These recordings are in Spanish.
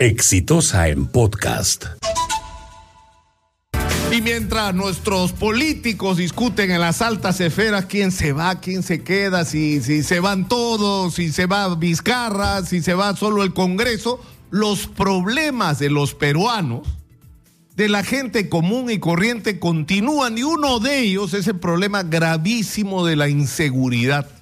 Exitosa en podcast. Y mientras nuestros políticos discuten en las altas esferas quién se va, quién se queda, si, si se van todos, si se va Vizcarra, si se va solo el Congreso, los problemas de los peruanos, de la gente común y corriente continúan y uno de ellos es el problema gravísimo de la inseguridad.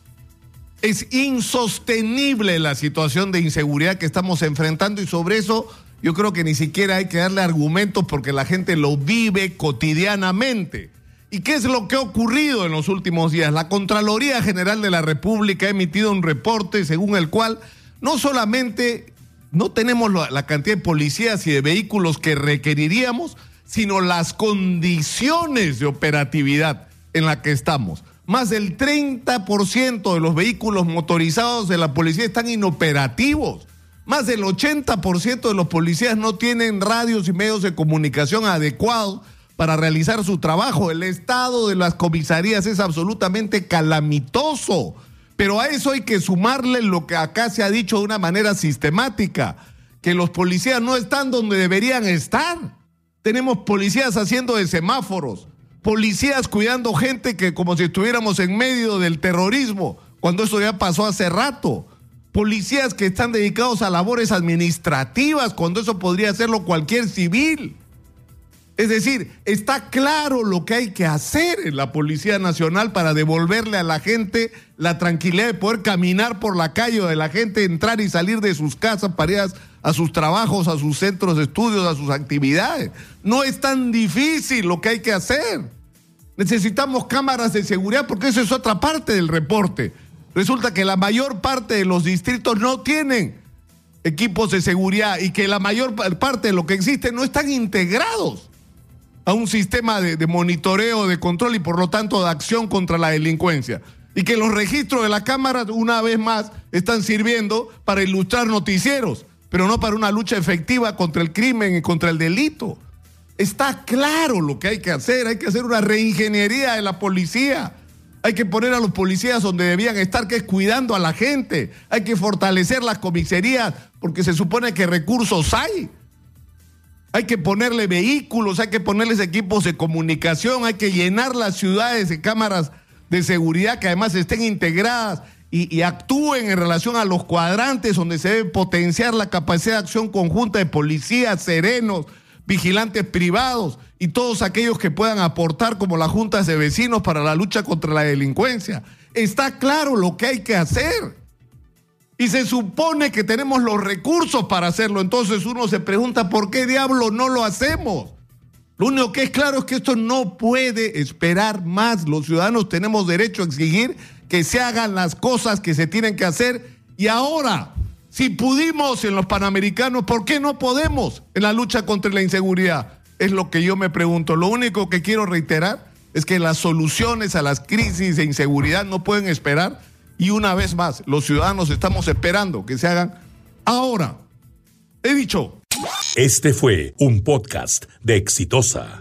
Es insostenible la situación de inseguridad que estamos enfrentando y sobre eso yo creo que ni siquiera hay que darle argumentos porque la gente lo vive cotidianamente. ¿Y qué es lo que ha ocurrido en los últimos días? La Contraloría General de la República ha emitido un reporte según el cual no solamente no tenemos la cantidad de policías y de vehículos que requeriríamos, sino las condiciones de operatividad en la que estamos. Más del 30% de los vehículos motorizados de la policía están inoperativos. Más del 80% de los policías no tienen radios y medios de comunicación adecuados para realizar su trabajo. El estado de las comisarías es absolutamente calamitoso. Pero a eso hay que sumarle lo que acá se ha dicho de una manera sistemática, que los policías no están donde deberían estar. Tenemos policías haciendo de semáforos, policías cuidando gente que como si estuviéramos en medio del terrorismo, cuando eso ya pasó hace rato policías que están dedicados a labores administrativas, cuando eso podría hacerlo cualquier civil. Es decir, está claro lo que hay que hacer en la Policía Nacional para devolverle a la gente la tranquilidad de poder caminar por la calle, de la gente entrar y salir de sus casas para a, sus trabajos, a sus centros de estudios, a sus actividades. No es tan difícil lo que hay que hacer. Necesitamos cámaras de seguridad porque eso es otra parte del reporte. Resulta que la mayor parte de los distritos no tienen equipos de seguridad y que la mayor parte de lo que existe no están integrados a un sistema de, monitoreo, de control y por lo tanto de acción contra la delincuencia. Y que los registros de la Cámara, una vez más, están sirviendo para ilustrar noticieros, pero no para una lucha efectiva contra el crimen y contra el delito. Está claro lo que hay que hacer, hay que hacer una reingeniería de la policía hay que poner a los policías donde debían estar, que es cuidando a la gente. Hay que fortalecer las comisarías porque se supone que recursos hay. Hay que ponerle vehículos, hay que ponerles equipos de comunicación, hay que llenar las ciudades de cámaras de seguridad que además estén integradas y, actúen en relación a los cuadrantes donde se debe potenciar la capacidad de acción conjunta de policías serenos, vigilantes privados y todos aquellos que puedan aportar como las juntas de vecinos para la lucha contra la delincuencia. Está claro lo que hay que hacer. Y se supone que tenemos los recursos para hacerlo. Entonces uno se pregunta, ¿por qué diablo no lo hacemos? Lo único que es claro es que esto no puede esperar más. Los ciudadanos tenemos derecho a exigir que se hagan las cosas que se tienen que hacer. Y ahora, si pudimos en los Panamericanos, ¿por qué no podemos en la lucha contra la inseguridad? Es lo que yo me pregunto. Lo único que quiero reiterar es que las soluciones a las crisis de inseguridad no pueden esperar. Y una vez más, los ciudadanos estamos esperando que se hagan ahora. He dicho. Este fue un podcast de Exitosa.